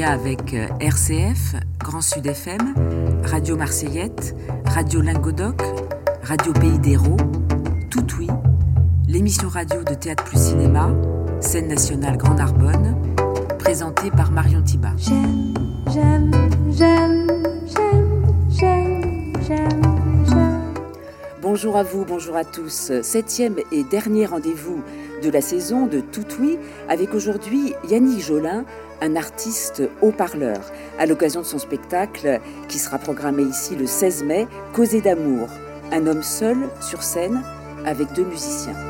partenariat avec euh, RCF, Grand Sud FM, Radio Marseillette, Radio Lingodoc, Radio Pays d'Hérault, Tout Oui, l'émission radio de Théâtre Plus Cinéma, scène nationale Grand Narbonne, présentée par Marion Thiba. J'aime, j'aime, j'aime, j'aime, j'aime, j'aime, Bonjour à vous, bonjour à tous. Septième et dernier rendez-vous de la saison de Tout Oui avec aujourd'hui Yannick Jolin, un artiste haut-parleur, à l'occasion de son spectacle qui sera programmé ici le 16 mai, Causer d'amour, un homme seul sur scène avec deux musiciens.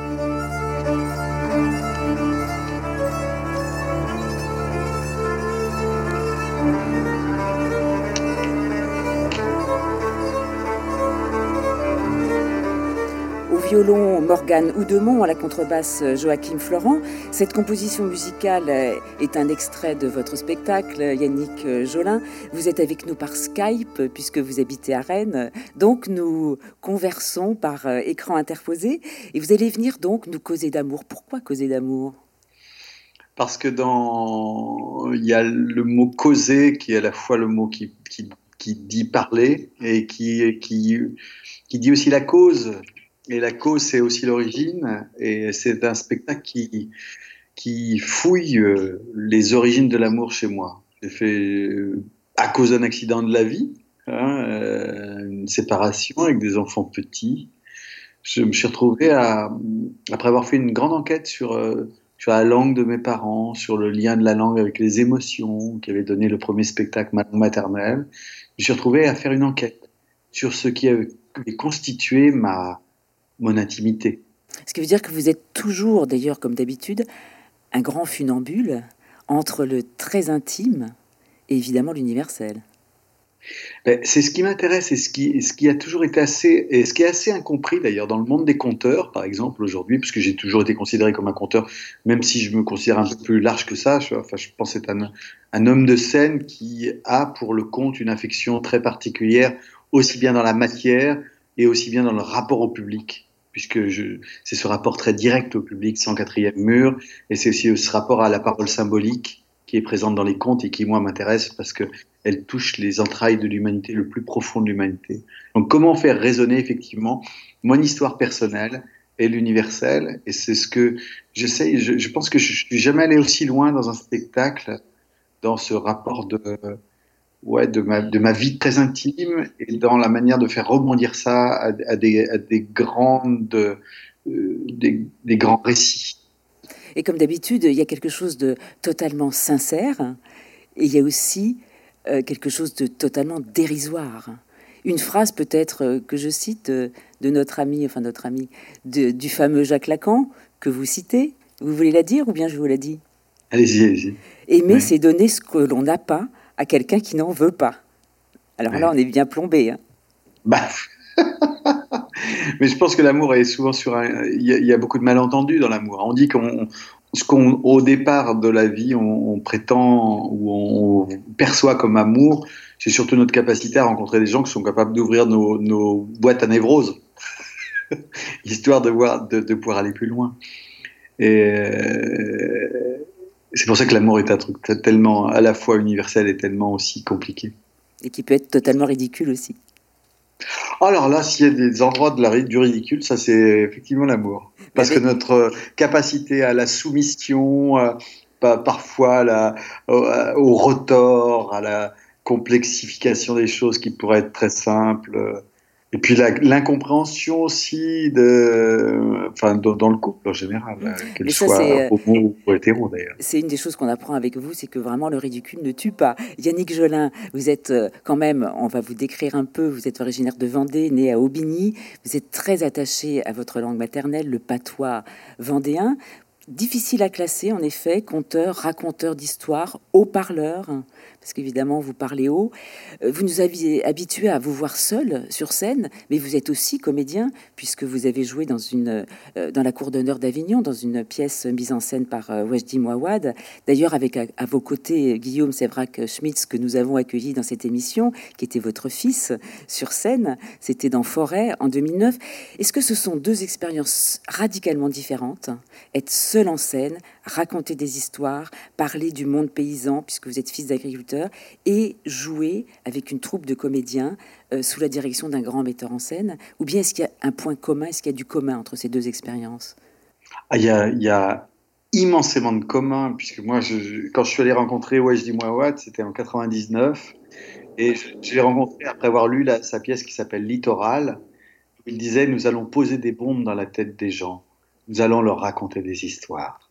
Violon Morgane Oudemont, à la contrebasse Joachim Florent. Cette composition musicale est un extrait de votre spectacle, Yannick Jolin. Vous êtes avec nous par Skype puisque vous habitez à Rennes. Donc nous conversons par écran interposé et vous allez venir donc nous causer d'amour. Pourquoi causer d'amour? Parce que dans il y a le mot causer qui est à la fois le mot qui, qui, dit parler et qui, qui, qui dit aussi la cause et la cause, c'est aussi l'origine. Et c'est un spectacle qui, qui fouille euh, les origines de l'amour chez moi. J'ai fait, euh, à cause d'un accident de la vie, hein, euh, une séparation avec des enfants petits, je me suis retrouvé à, après avoir fait une grande enquête sur, sur la langue de mes parents, sur le lien de la langue avec les émotions qui avait donné le premier spectacle ma langue maternelle, je me suis retrouvé à faire une enquête sur ce qui avait constitué ma, mon intimité. Ce qui veut dire que vous êtes toujours, d'ailleurs, comme d'habitude, un grand funambule entre le très intime et évidemment l'universel. Ben, c'est ce qui m'intéresse et ce qui, ce qui a toujours été assez, et ce qui est assez incompris d'ailleurs dans le monde des conteurs, par exemple, aujourd'hui, puisque j'ai toujours été considéré comme un conteur, même si je me considère un peu plus large que ça. Je, enfin, je pense c'est un, un homme de scène qui a pour le conte une affection très particulière, aussi bien dans la matière et aussi bien dans le rapport au public puisque c'est ce rapport très direct au public sans quatrième mur, et c'est aussi ce rapport à la parole symbolique qui est présente dans les contes et qui, moi, m'intéresse parce qu'elle touche les entrailles de l'humanité, le plus profond de l'humanité. Donc, comment faire résonner effectivement mon histoire personnelle et l'universel Et c'est ce que j'essaie, je, je pense que je, je suis jamais allé aussi loin dans un spectacle, dans ce rapport de ouais, de, ma, de ma vie très intime et dans la manière de faire rebondir ça à, des, à des, grandes, euh, des, des, grands récits. Et comme d'habitude, il y a quelque chose de totalement sincère et il y a aussi euh, quelque chose de totalement dérisoire. Une phrase peut-être euh, que je cite de notre ami, enfin notre ami, de, du fameux Jacques Lacan que vous citez. Vous voulez la dire ou bien je vous la dis? Allez-y, allez-y. Aimer, c'est donner ce que l'on n'a pas à quelqu'un qui n'en veut pas. Alors là, on est bien plombé. Hein. Bah. Mais je pense que l'amour est souvent sur un. Il y, a, beaucoup de malentendus dans l'amour. On dit qu'on, ce qu'on, au départ de la vie, on, prétend ou on perçoit comme amour, c'est surtout notre capacité à rencontrer des gens qui sont capables d'ouvrir nos, boîtes à névrose, histoire de, voir, de, de, pouvoir aller plus loin. Et, euh, c'est pour ça que l'amour est un truc tellement à la fois universel et tellement aussi compliqué. Et qui peut être totalement ridicule aussi. Alors là, s'il y a des endroits de la, du ridicule, ça c'est effectivement l'amour. Parce que notre capacité à la soumission, euh, parfois la, au, au, retort, à la complexification des choses qui pourraient être très simples, et puis l'incompréhension aussi de, enfin, dans, le couple en général, euh, qu'elle soit euh, homo ou hétéro d'ailleurs. C'est une des choses qu'on apprend avec vous, c'est que vraiment le ridicule ne tue pas. Yannick Jolin, vous êtes euh, quand même, on va vous décrire un peu, vous êtes originaire de Vendée, né à Aubigny, vous êtes très attaché à votre langue maternelle, le patois vendéen. Difficile à classer, en effet, conteur, raconteur d'histoire, haut-parleur parce qu'évidemment, vous parlez haut. Euh, vous nous aviez habitués à vous voir seul sur scène, mais vous êtes aussi comédien, puisque vous avez joué dans, une, euh, dans la cour d'honneur d'Avignon, dans une pièce mise en scène par euh, Wajdi Mouawad. D'ailleurs, avec à, vos côtés Guillaume Sévrac-Schmitz, que nous avons accueilli dans cette émission, qui était votre fils sur scène. C'était dans Forêt en 2009. Est-ce que ce sont deux expériences radicalement différentes? Être seul en scène, raconter des histoires, parler du monde paysan, puisque vous êtes fils d'agriculteur, et jouer avec une troupe de comédiens euh, sous la direction d'un grand metteur en scène Ou bien est-ce qu'il y a un point commun, est-ce qu'il y a du commun entre ces deux expériences? Ah, il, y a, immensément de commun, puisque moi, quand je suis allé rencontrer Wajdi Mouawad, c'était en 99, et je, l'ai rencontré après avoir lu sa pièce qui s'appelle Littoral. Il disait Nous allons poser des bombes dans la tête des gens, nous allons leur raconter des histoires.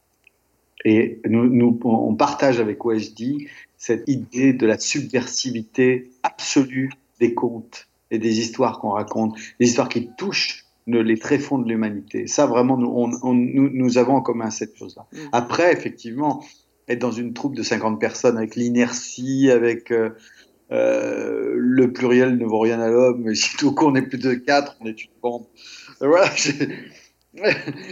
Et nous, nous on partage avec Wajdi cette idée de la subversivité absolue des contes et des histoires qu'on raconte, des histoires qui touchent les tréfonds de l'humanité. Ça, vraiment, nous, nous, avons en commun cette chose-là. Mm. Après, effectivement, être dans une troupe de 50 personnes avec l'inertie, avec euh, euh, le pluriel ne vaut rien à l'homme, mais si tout on est plus de 4, on est une bande. Voilà,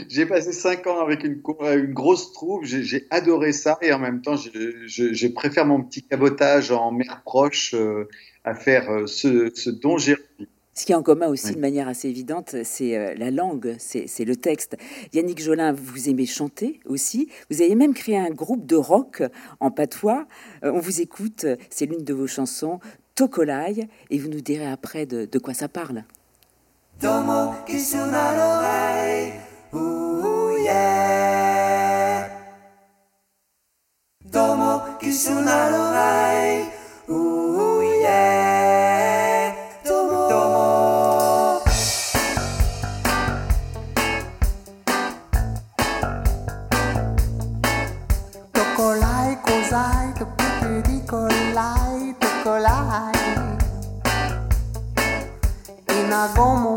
j'ai passé 5 ans avec une, une grosse troupe, j'ai adoré ça, et en même temps, je, préfère mon petit cabotage en mer proche euh, à faire ce, ce dont j'ai envie. Ce qui est en commun aussi de manière assez évidente, c'est euh, la langue, c'est le texte. Yannick Jolin, vous aimez chanter aussi. Vous avez même créé un groupe de rock en patois. Euh, on vous écoute, c'est l'une de vos chansons, Tokolai, et vous nous direz après de, quoi ça parle. ども一緒なの愛うどもいこいといども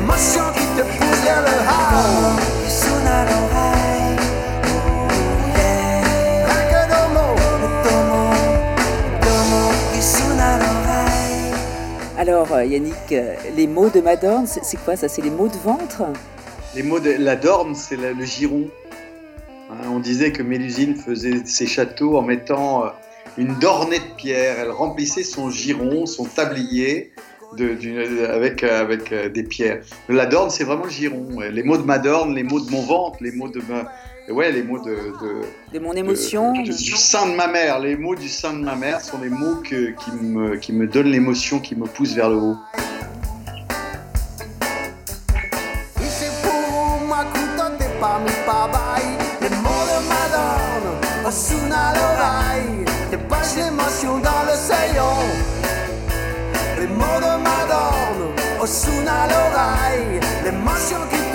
l'émotion qui te pousse vers le haut. Ressounent à l'oreille. Alors Yannick, les mots de Madame, c'est quoi ça? C'est les mots de ventre? Les mots de la dorme, c'est le giron. Hein, on disait que Mélusine faisait ses châteaux en mettant euh, une dornée de pierre. Elle remplissait son giron, son tablier avec, euh, avec euh, des pierres. La dorne, c'est vraiment le giron. Les mots de ma dorne, les mots de mon ventre, les mots de ma. Ouais, les mots de. De, mon émotion. du sein de ma mère. Les mots du sein de ma mère sont les mots qui, me, qui me donnent l'émotion, qui me poussent vers le haut. dans le sayon. Madone au son à l'oreille, l'émotion qui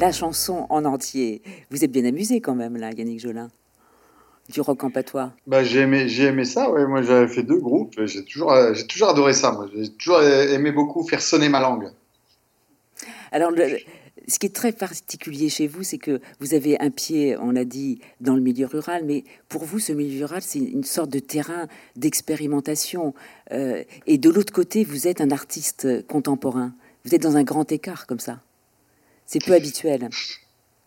la chanson en entier. Vous êtes bien amusé quand même là, Yannick Jolin du rock en patois bah, J'ai aimé, aimé, ça, ouais. moi j'avais fait deux groupes, j'ai toujours, euh, toujours adoré ça, j'ai toujours aimé beaucoup faire sonner ma langue. Alors ce qui est très particulier chez vous, c'est que vous avez un pied, on l'a dit, dans le milieu rural, mais pour vous, ce milieu rural, c'est une sorte de terrain d'expérimentation. Euh, et de l'autre côté, vous êtes un artiste contemporain. Vous êtes dans un grand écart comme ça. C'est peu habituel.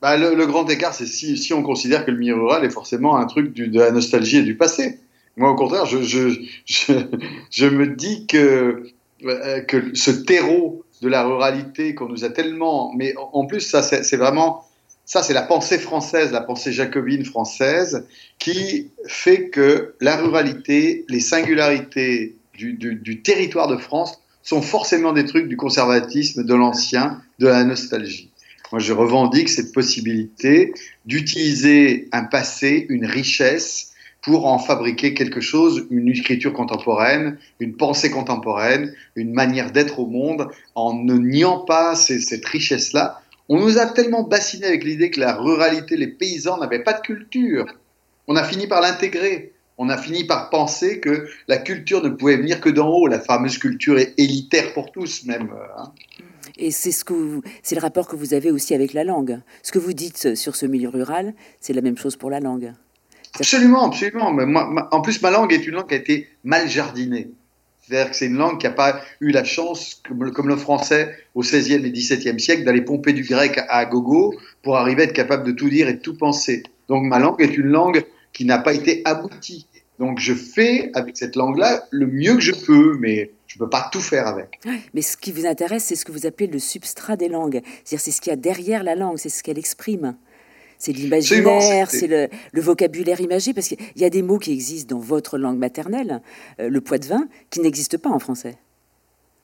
Bah, le, grand écart, c'est si, on considère que le milieu rural est forcément un truc de la nostalgie et du passé. Moi, au contraire, je, me dis que, euh, que ce terreau de la ruralité qu'on nous a tellement. Mais en plus, ça, c'est vraiment. Ça, c'est la pensée française, la pensée jacobine française, qui fait que la ruralité, les singularités du territoire de France sont forcément des trucs du conservatisme, de l'ancien, de la nostalgie. Moi, je revendique cette possibilité d'utiliser un passé, une richesse, pour en fabriquer quelque chose, une écriture contemporaine, une pensée contemporaine, une manière d'être au monde, en ne niant pas cette richesse-là. On nous a tellement bassiné avec l'idée que la ruralité, les paysans n'avaient pas de culture. On a fini par l'intégrer. On a fini par penser que la culture ne pouvait venir que d'en haut, la fameuse culture élitaire pour tous même. Hein. Et c'est ce que c'est le rapport que vous avez aussi avec la langue. Ce que vous dites sur ce milieu rural, c'est la même chose pour la langue. Absolument, absolument. Mais moi, en plus, ma langue est une langue qui a été mal jardinée. C'est-à-dire que c'est une langue qui n'a pas eu la chance, comme, le français au XVIe et XVIIe siècle, d'aller pomper du grec à gogo pour arriver à être capable de tout dire et de tout penser. Donc ma langue est une langue qui n'a pas été aboutie. Donc je fais avec cette langue-là le mieux que je peux, mais je ne peux pas tout faire avec. Mais ce qui vous intéresse, c'est ce que vous appelez le substrat des langues. C'est-à-dire c'est ce qu'il y a derrière la langue, c'est ce qu'elle exprime c'est l'imaginaire, c'est le, vocabulaire imagé, parce qu'il y a des mots qui existent dans votre langue maternelle, euh, le poids de vin, qui n'existe pas en français.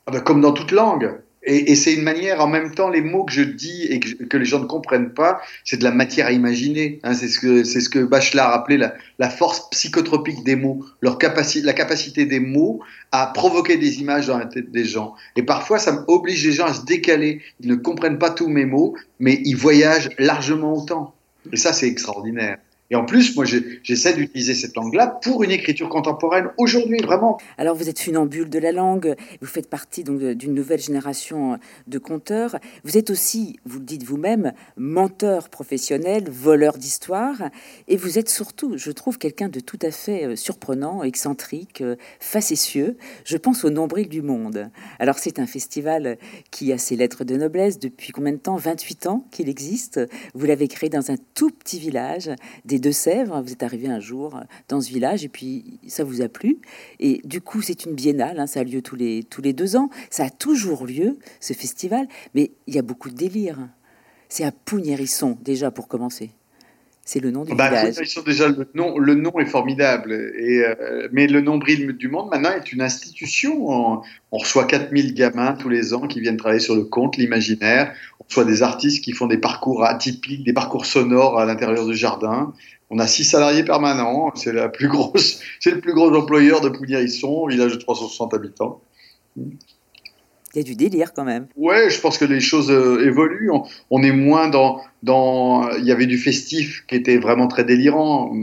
Ah ben, comme dans toute langue. Et, c'est une manière, en même temps, les mots que je dis et que, les gens ne comprennent pas, c'est de la matière à imaginer. Hein. c'est ce que ce que Bachelard appelait la, la, force psychotropique des mots, leur capacité, la capacité des mots à provoquer des images dans la tête des gens. Et parfois, ça oblige les gens à se décaler. Ils ne comprennent pas tous mes mots, mais ils voyagent largement autant. Et ça, c'est extraordinaire. Et en plus, moi, j'essaie d'utiliser cette langue-là pour une écriture contemporaine aujourd'hui, vraiment. Alors, vous êtes funambule de la langue, vous faites partie donc d'une nouvelle génération de conteurs. Vous êtes aussi, vous le dites vous-même, menteur professionnel, voleur d'histoire, et vous êtes surtout, je trouve, quelqu'un de tout à fait euh, surprenant, excentrique, euh, facétieux. Je pense au Nombril du Monde. Alors, c'est un festival qui a ses lettres de noblesse depuis combien de temps? 28 ans qu'il existe. Vous l'avez créé dans un tout petit village des deux-Sèvres. Vous êtes arrivé un jour euh, dans ce village et puis ça vous a plu. Et du coup, c'est une biennale, hein, ça a lieu tous les, tous les deux ans. Ça a toujours lieu, ce festival, mais il y a beaucoup de délire. C'est à Pougnérisson, déjà, pour commencer. C'est le nom du bah, village. Déjà, le nom, le nom est formidable. Et, euh, mais le nombril du monde, maintenant, est une institution. On, on reçoit 4000 gamins tous les ans qui viennent travailler sur le conte, l'imaginaire. On reçoit des artistes qui font des parcours atypiques, des parcours sonores à l'intérieur du jardin. On a six salariés permanents. C'est la plus grosse, c'est le plus gros employeur de Pougnérisson, village de 360 habitants. Il y a du délire quand même. Ouais, je pense que les choses euh, évoluent. On, est moins dans, dans. Il y avait du festif qui était vraiment très délirant.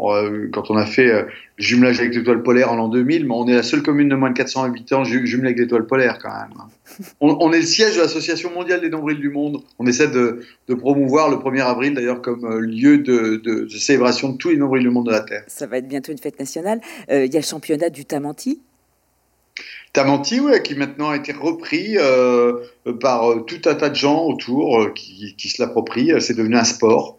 Euh, quand on a fait euh, jumelage avec l'étoile polaire en l'an 2000, mais on est la seule commune de moins de 400 habitants jumelée avec l'étoile polaire quand même. On, est le siège de l'Association mondiale des nombrils du monde. On essaie de, de promouvoir le 1er avril d'ailleurs comme lieu de, de, célébration de tous les nombrils du monde de la Terre. Ça va être bientôt une fête nationale. Il y a le championnat du Tamanti Tamanti, ouais, qui maintenant a été repris euh, par euh, tout un tas de gens autour euh, qui, qui, se l'approprient. C'est devenu un sport.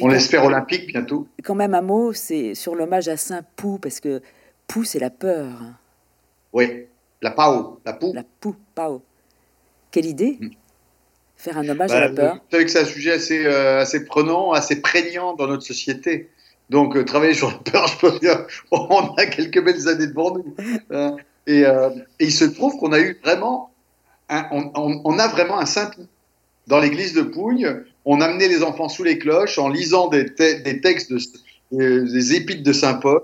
On l'espère olympique bientôt. Quand même un mot, c'est sur l'hommage à Saint Pou, parce que Pou, c'est la peur. Oui, la Pau, la Pou. La Pou, Pau. Quelle idée mm. Faire un hommage à la bah, peur. Vous savez que c'est un sujet assez, assez prenant, assez prégnant dans notre société. Donc, travailler sur la peur, je peux dire, on a quelques belles années devant nous. Euh, et, il se trouve qu'on a eu vraiment, un, on, a vraiment un saint dans l'église de Pougne. On amenait les enfants sous les cloches en lisant des, textes, de, des épîtres de saint Paul.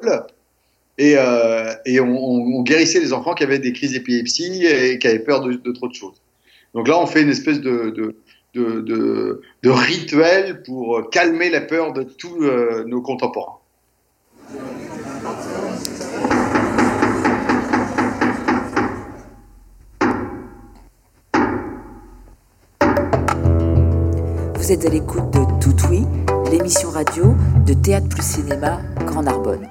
Et, euh, on, guérissait les enfants qui avaient des crises d'épilepsie et qui avaient peur de, trop de choses. Donc là, on fait une espèce de rituel pour calmer la peur de tous euh, nos contemporains. Vous êtes à l'écoute de Tout Oui, l'émission radio de Théâtre plus Cinéma Grand Narbonne.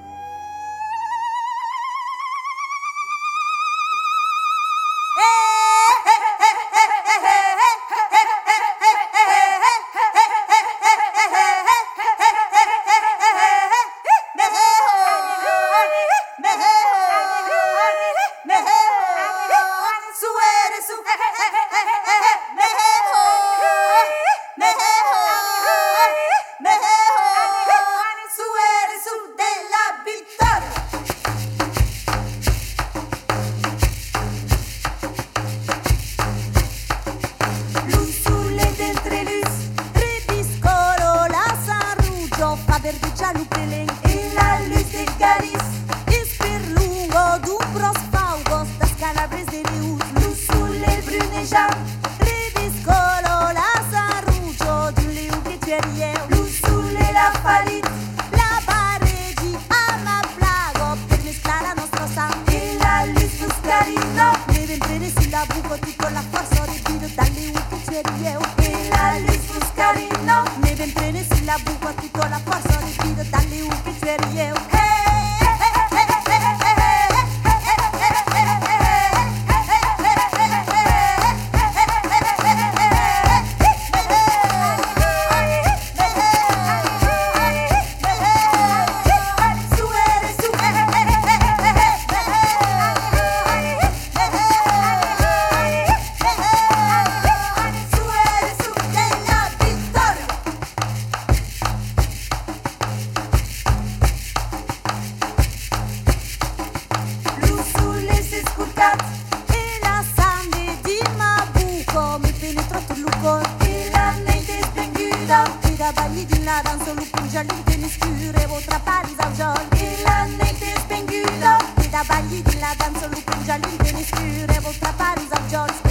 Don't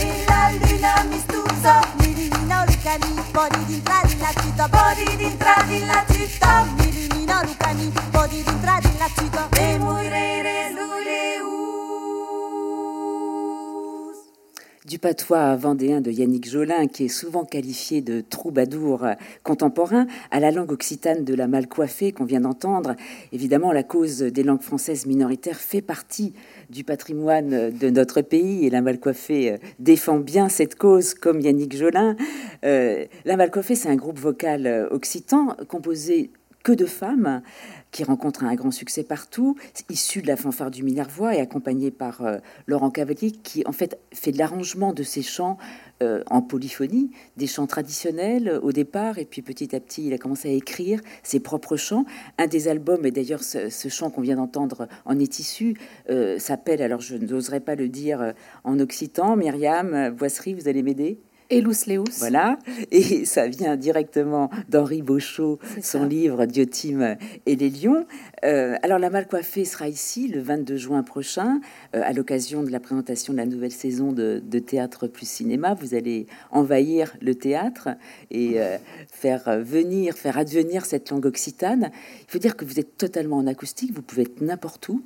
di la città di la città patois vendéen de Yannick Jolin, qui est souvent qualifié de troubadour contemporain, à la langue occitane de la mal coiffée qu'on vient d'entendre. Évidemment, la cause des langues françaises minoritaires fait partie du patrimoine de notre pays et la mal coiffée euh, défend bien cette cause comme Yannick Jolin. Euh, la mal coiffée, c'est un groupe vocal euh, occitan composé que de femmes qui rencontre un grand succès partout, issu de la fanfare du Minervois et accompagné par euh, Laurent Cavalier, qui en fait fait de l'arrangement de ces chants euh, en polyphonie, des chants traditionnels au départ, et puis petit à petit, il a commencé à écrire ses propres chants. Un des albums, et d'ailleurs ce, chant qu'on vient d'entendre en est issu, euh, s'appelle, alors je n'oserais pas le dire en occitan, Myriam Boisserie, vous allez m'aider? Elus Leus. Voilà, et ça vient directement d'Henri Beauchot, son livre Diotime et les lions. Euh, alors la mal coiffée sera ici le 22 juin prochain, euh, à l'occasion de la présentation de la nouvelle saison de, Théâtre plus Cinéma. Vous allez envahir le théâtre et euh, faire venir, faire advenir cette langue occitane. Il faut dire que vous êtes totalement en acoustique, vous pouvez être n'importe où,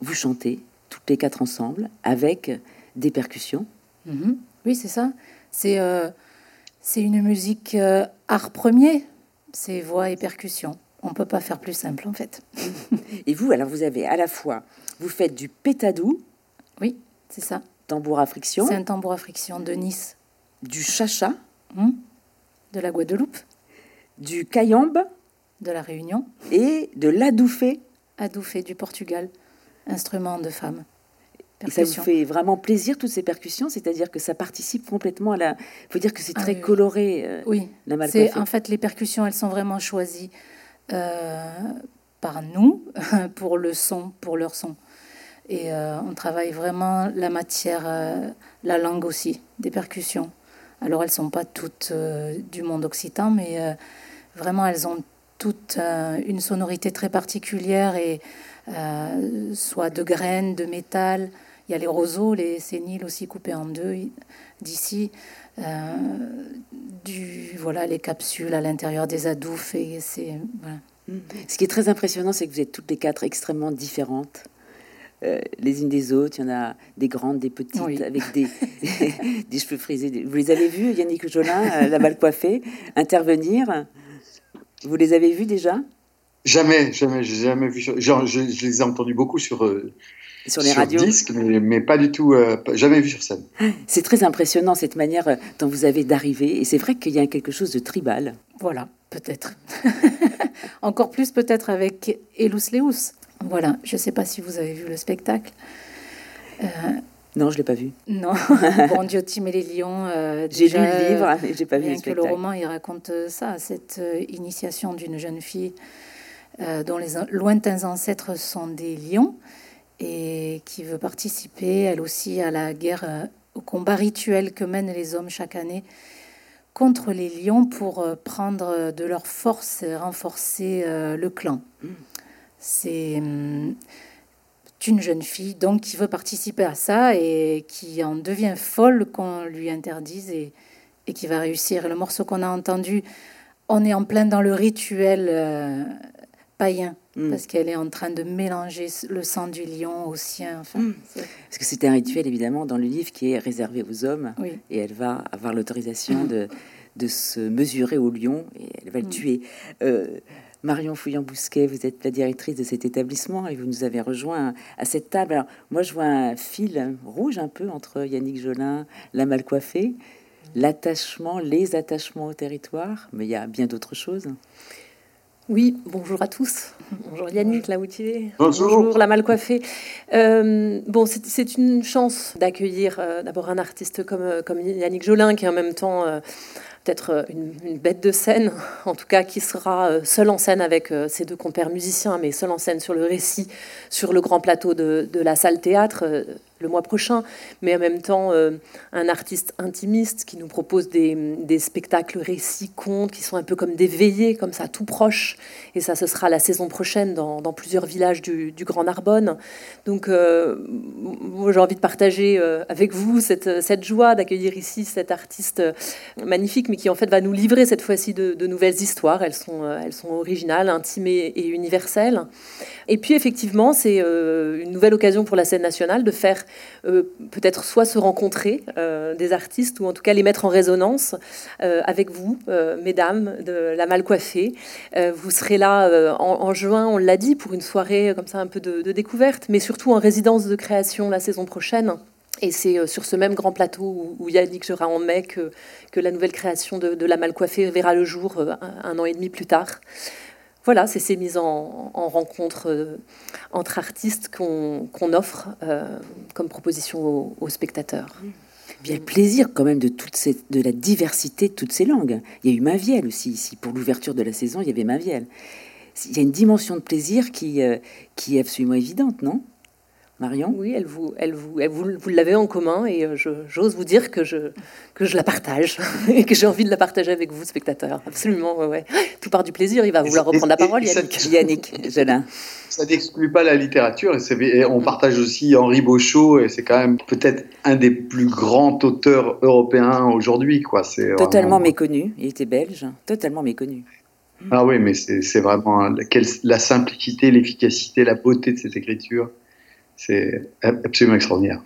vous chantez toutes les quatre ensemble avec des percussions. Mhm. Oui, c'est ça. C'est euh, c'est une musique euh, art premier, c'est voix et percussion. On peut pas faire plus simple en fait. et vous, alors vous avez à la fois, vous faites du pétadou. Oui, c'est ça. Tambour à friction. C'est un tambour à friction de Nice. Du chacha. Hmm. de la Guadeloupe. Du cayambe. De la Réunion. Et de l'adoufé. Adoufé du Portugal. Instrument de femme. Et ça vous fait vraiment plaisir toutes ces percussions, c'est-à-dire que ça participe complètement à la. Il faut dire que c'est ah très coloré. Euh, oui. c'est en fait les percussions, elles sont vraiment choisies euh, par nous pour le son, pour leur son. Et euh, on travaille vraiment la matière, la langue aussi des percussions. Alors elles sont pas toutes du monde occitan, mais vraiment elles ont toutes une sonorité très particulière et soit de graines, de métal. Il y a les roseaux, les séniles aussi coupés en deux d'ici. Euh, du, voilà, les capsules à l'intérieur des adoufes. Et c'est, Ce qui est très impressionnant, c'est que vous êtes toutes les quatre extrêmement différentes. euh, les unes des autres. Il y en a des grandes, des petites, avec des, des cheveux frisés. Vous les avez vues, Yannick Jolin, la mal coiffée, intervenir? Vous les avez vues déjà? Jamais, jamais, j'ai jamais vu. Genre, je, les ai entendus beaucoup sur, sur les radios disque, mais, mais, pas du tout, jamais vu sur scène. C'est très impressionnant cette manière dont vous avez d'arriver, et c'est vrai qu'il y a quelque chose de tribal. Voilà, peut-être. Encore plus peut-être avec Elus Leus. Voilà, je ne sais pas si vous avez vu le spectacle. Euh, non, je ne l'ai pas vu. Non, Bon Dieu, Tim et les lions. Euh, j'ai lu le livre, mais je n'ai pas vu le spectacle. que le roman, il raconte ça, cette euh, initiation d'une jeune fille dont les lointains ancêtres sont des lions et qui veut participer, elle aussi, à la guerre, au combat rituel que mènent les hommes chaque année contre les lions pour prendre de leur force et renforcer le clan. C'est hum, une jeune fille donc qui veut participer à ça et qui en devient folle qu'on lui interdise et, qui va réussir. Le morceau qu'on a entendu, on est en plein dans le rituel euh, païen. Mm. Parce qu'elle est en train de mélanger le sang du lion au sien. Enfin, mm. Parce que c'est un rituel, évidemment, dans le livre qui est réservé aux hommes. Et elle va avoir l'autorisation mm. de, de, se mesurer au lion et elle va le tuer. Euh, Marion Fouillant-Bousquet, vous êtes la directrice de cet établissement et vous nous avez rejoint à cette table. Alors, moi, je vois un fil rouge un peu entre Yannick Jolin, la mal coiffée, l'attachement, les attachements au territoire, mais il y a bien d'autres choses. Oui, bonjour à tous. Bonjour Yannick, où tu es. Bonjour, la mal coiffée. Euh, bon, c'est une chance d'accueillir euh, d'abord un artiste comme, euh, comme Yannick Jolin, qui est en même temps peut-être une, bête de scène, en tout cas qui sera seul en scène avec ses deux compères musiciens, mais seul en scène sur le récit, sur le grand plateau de, de la salle théâtre le mois prochain, mais en même temps euh, un artiste intimiste qui nous propose des, spectacles récits, contes, qui sont un peu comme des veillées, comme ça, tout proche. Et ça, ce sera la saison prochaine dans, plusieurs villages du, Grand Narbonne. Donc, euh, j'ai envie de partager euh, avec vous cette, joie d'accueillir ici cet artiste magnifique, mais qui en fait va nous livrer cette fois-ci de, nouvelles histoires. Elles sont, originales, intimes et universelles. Et puis, effectivement, c'est une nouvelle occasion pour la scène nationale de faire peut-être soit se rencontrer euh, des artistes ou en tout cas les mettre en résonance euh, avec vous, mesdames de la mal coiffée. vous serez là en, juin, on l'a dit, pour une soirée comme ça un peu de, découverte, mais surtout en résidence de création la saison prochaine. Et c'est sur ce même grand plateau où, Yannick sera en mai que, que la nouvelle création de, La Mal Coiffée verra le jour un, an et demi plus tard voilà, c'est ces mises en, rencontre euh, entre artistes qu'on offre euh, comme proposition aux, spectateurs. Il y a le plaisir quand même de, toute de la diversité de toutes ces langues. Il y a eu Maviel aussi ici. Pour l'ouverture de la saison, il y avait Maviel. Il y a une dimension de plaisir qui, euh, qui est absolument évidente, non? Marion Oui, elle vous, elle vous, vous, vous l'avez en commun et euh, j'ose vous dire que je, que je la partage et que j'ai envie de la partager avec vous, spectateurs. Absolument, ouais, ouais. Tout part du plaisir. Il va vouloir reprendre la parole, Yannick. Yannick, Ça n'exclut pas la littérature et, on partage aussi Henri Beauchot et c'est quand même peut-être un des plus grands auteurs européens aujourd'hui, quoi. C'est totalement méconnu. Il était belge, totalement méconnu. Ah oui, mais c'est vraiment la simplicité, l'efficacité, la beauté de cette écriture. C'est absolument extraordinaire.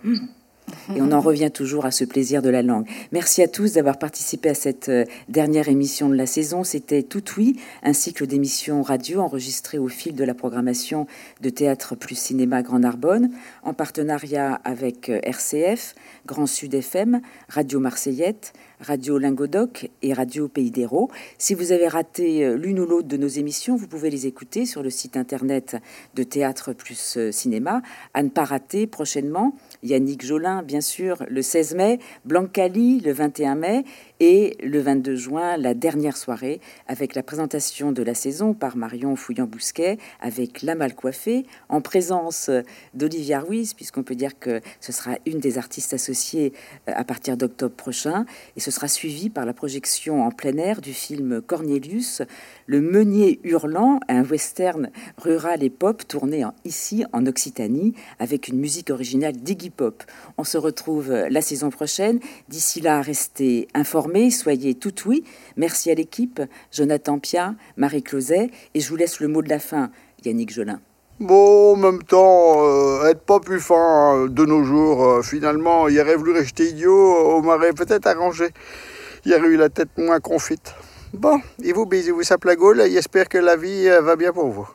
Et on en revient toujours à ce plaisir de la langue. Merci à tous d'avoir participé à cette euh, dernière émission de la saison. C'était Tout Oui, un cycle d'émissions radio enregistré au fil de la programmation de Théâtre plus Cinéma Grand Narbonne, en partenariat avec euh, RCF, Grand Sud FM, Radio Marseillette, Radio Lingodoc et Radio Pays d'Hérault. Si vous avez raté euh, l'une ou l'autre de nos émissions, vous pouvez les écouter sur le site internet de Théâtre plus Cinéma. À ne pas rater prochainement, Yannick Jolin, bien sûr, le 16 mai, Blancali, le 21 mai, et le 22 juin, la dernière soirée, avec la présentation de la saison par Marion Fouillant-Bousquet, avec La Mal Coiffée, en présence d'Olivia Ruiz, puisqu'on peut dire que ce sera une des artistes associées euh, à partir d'octobre prochain. Et ce sera suivi par la projection en plein air du film Cornelius, Le Meunier Hurlant, un western rural et pop tourné ici en Occitanie, avec une musique originale d'Iggy Pop. On se retrouve la saison prochaine. D'ici là, restez informés soyez tout oui. Merci à l'équipe, Jonathan Pia, Marie Closet, et je vous laisse le mot de la fin, Yannick Jolin. Bon, en même temps, euh, être pas plus fin euh, de nos jours, euh, finalement, il aurait voulu rester idiot, on m'aurait peut-être arrangé. Il aurait eu la tête moins confite. Bon, et vous, bisous, vous sape la gaule, et j'espère que la vie va bien pour vous.